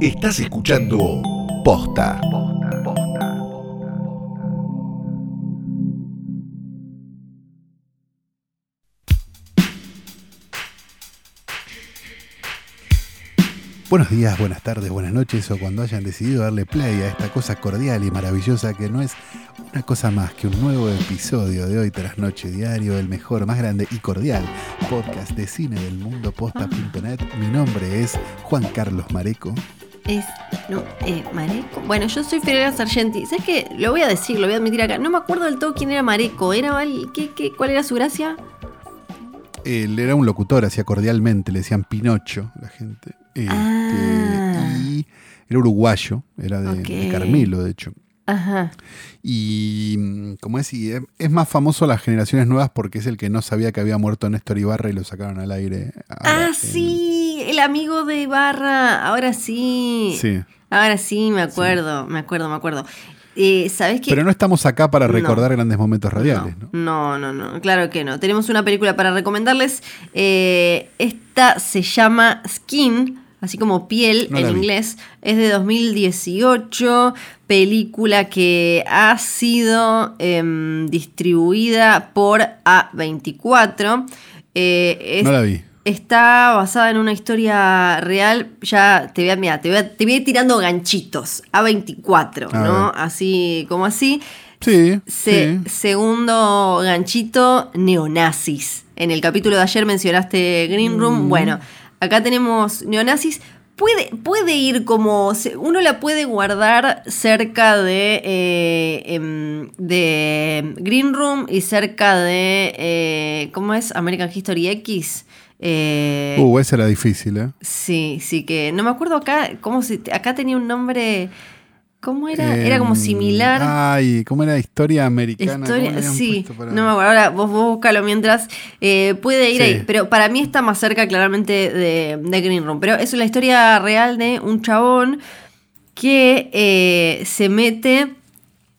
Estás escuchando Posta. Buenos días, buenas tardes, buenas noches o cuando hayan decidido darle play a esta cosa cordial y maravillosa que no es una cosa más que un nuevo episodio de Hoy tras Noche Diario, el mejor, más grande y cordial podcast de cine del mundo posta.net. Mi nombre es Juan Carlos Mareco. Es, no, eh, Mareco. Bueno, yo soy Ferreira Sargenti. ¿Sabes qué? Lo voy a decir, lo voy a admitir acá. No me acuerdo del todo quién era Mareco. ¿Era ¿qué, qué, cuál era su gracia? Él era un locutor, hacía cordialmente, le decían Pinocho la gente. Este, Ah. Y era uruguayo, era de. Carmelo, de hecho. Ajá. Y mm, como es, y es- más famoso a las generaciones nuevas porque es el que no sabía que había muerto Néstor Ibarra y lo sacaron al aire. Ah, en- sí, el amigo de Ibarra. Ahora sí. Sí. Ahora sí, me acuerdo, me acuerdo, me acuerdo. Eh, ¿Sabes qué? Pero no estamos acá para No. recordar grandes momentos radiales, ¿no? No, no, no, claro que no. Tenemos una película para recomendarles. Eh, esta se llama Skin, así como piel No en inglés. Es de 2018. Película que ha sido em, distribuida por A24. Eh, es- No la vi. Está basada en una historia real. Ya te voy a, mira, te voy a, te voy a ir tirando ganchitos. A24, A ¿no? ver. Así como así. Sí, Se- sí. Segundo ganchito, neonazis. En el capítulo de ayer mencionaste Green Room. Mm. Bueno, acá tenemos neonazis. Puede, puede ir como. Uno la puede guardar cerca de. eh, em, de Green Room y cerca de. eh, ¿Cómo es? American History X. Eh, Uh, esa era difícil, ¿eh? Sí, sí, que. No me acuerdo acá. ¿Cómo se, acá tenía un nombre. ¿Cómo era? Era como Em, similar. Ay, ¿cómo era? Historia americana. ¿Cómo Historia, sí, para- no me acuerdo. Ahora vos, vos búscalo mientras. eh, puede ir Sí. ahí, pero para mí está más cerca claramente de, de Green Room. Pero es la historia real de un chabón que eh, se mete.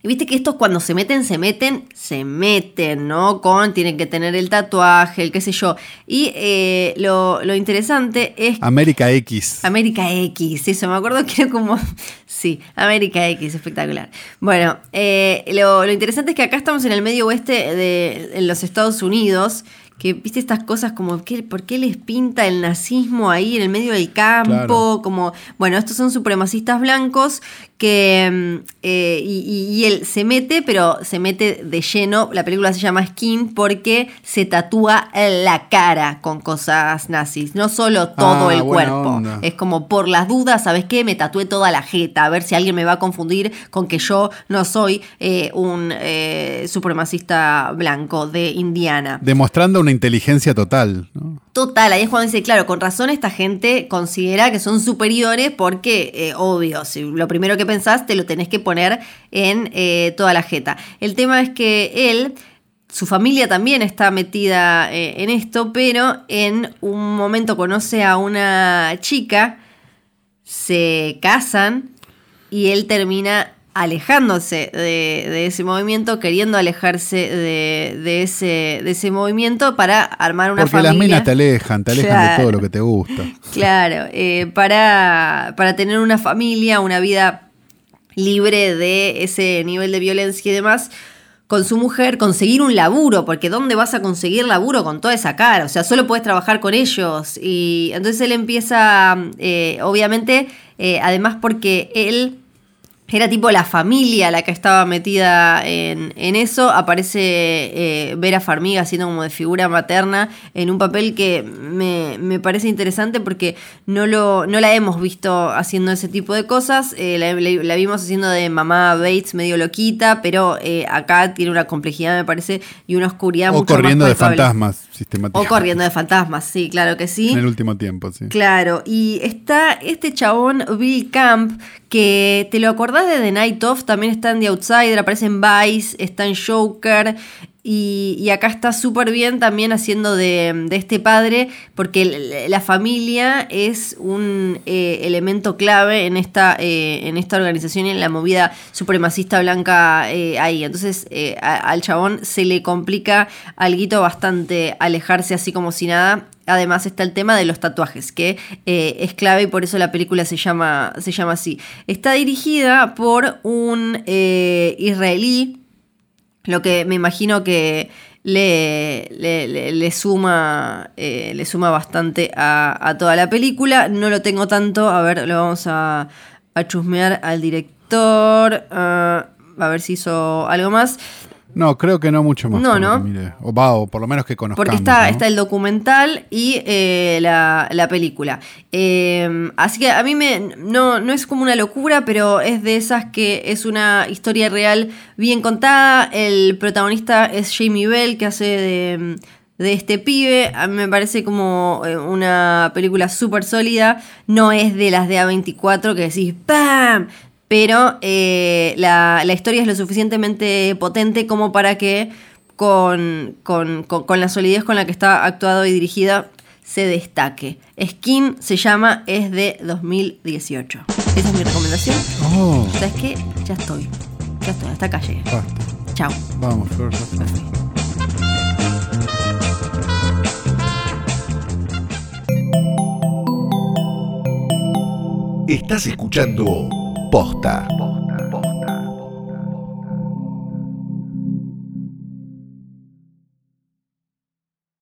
Y Viste que estos cuando se meten, se meten, se meten, ¿no? Con, tienen que tener el tatuaje, el qué sé yo. Y eh, lo, lo interesante es América X. América X, eso, me acuerdo que era como. Sí, América X, espectacular. Bueno, eh, lo, lo interesante es que acá estamos en el medio oeste de en los Estados Unidos. Que viste estas cosas como, ¿qué, ¿por qué les pinta el nazismo ahí en el medio del campo? Claro. Como, bueno, estos son supremacistas blancos que. mm, eh, y, y- y él se mete, pero se mete de lleno. La película se llama Skin porque se tatúa la cara con cosas nazis. No solo todo Ah, el cuerpo. onda. Es como por las dudas, ¿sabes qué? Me tatué toda la jeta, a ver si alguien me va a confundir con que yo no soy eh, un eh, supremacista blanco de Indiana. Demostrando una inteligencia total. Total, ahí es cuando dice, claro, con razón esta gente considera que son superiores porque, eh, obvio, si lo primero que pensás te lo tenés que poner en eh, toda la jeta. El tema es que él, su familia también está metida eh, en esto, pero en un momento conoce a una chica, se casan y él termina alejándose de, de ese movimiento, queriendo alejarse de, de ese, de ese movimiento para armar una Porque familia. las minas te alejan, te alejan de todo lo que te gusta. Claro, eh, para, para tener una familia, una vida libre de ese nivel de violencia y demás, con su mujer, conseguir un laburo, porque ¿dónde vas a conseguir laburo con toda esa cara? O sea, solo puedes trabajar con ellos. Y entonces él empieza, eh, obviamente, eh, además porque él era tipo la familia la que estaba metida en, en eso. Aparece eh, Vera Farmiga haciendo como de figura materna en un papel que me, me parece interesante porque no, lo, no la hemos visto haciendo ese tipo de cosas. Eh, la, la- la vimos haciendo de mamá Bates medio loquita, pero eh, acá tiene una complejidad, me parece, y una oscuridad O mucho más corriendo de fantasmas O sistemáticamente. corriendo de fantasmas, sí, claro que sí. En el último tiempo, sí. Claro, y está este chabón Bill Camp, que te lo acordás de The Night Of, también está en The Outsider, aparece en Vice, está en Joker, y, acá está súper bien también haciendo de, este padre, porque la familia es un eh, elemento clave en esta, eh, en esta organización y en la movida supremacista blanca eh, ahí. Entonces al chabón se le complica algo bastante alejarse así como si nada. Además está el tema de los tatuajes, que es clave y por eso la película se llama, se llama así. Está dirigida por un israelí lo que me imagino que le, le, suma, eh, le suma bastante a, toda la película. No lo tengo tanto. A ver, lo vamos a, a chusmear al director. Ah, a ver si hizo algo más. No, creo que no mucho más. No, ¿no? O va, o por lo menos que conozcamos. Porque está, está el documental y eh, la, película. Em, así que a mí me, no, no es como una locura, pero es de esas que es una historia real bien contada. El protagonista es Jamie Bell, que hace de, de este pibe. A mí me parece como eh, una película súper sólida. No es de las de A24 que decís ¡Pam! Pero eh, la, historia es lo suficientemente potente como para que con, la solidez con la que está actuado y dirigida se destaque. Skin se llama, es de 2018. Esa es mi recomendación. Oh. ¿Sabes qué? Ya estoy. Ya estoy, hasta acá llegué. Chao. Vamos, Flor, Estás escuchando Posta.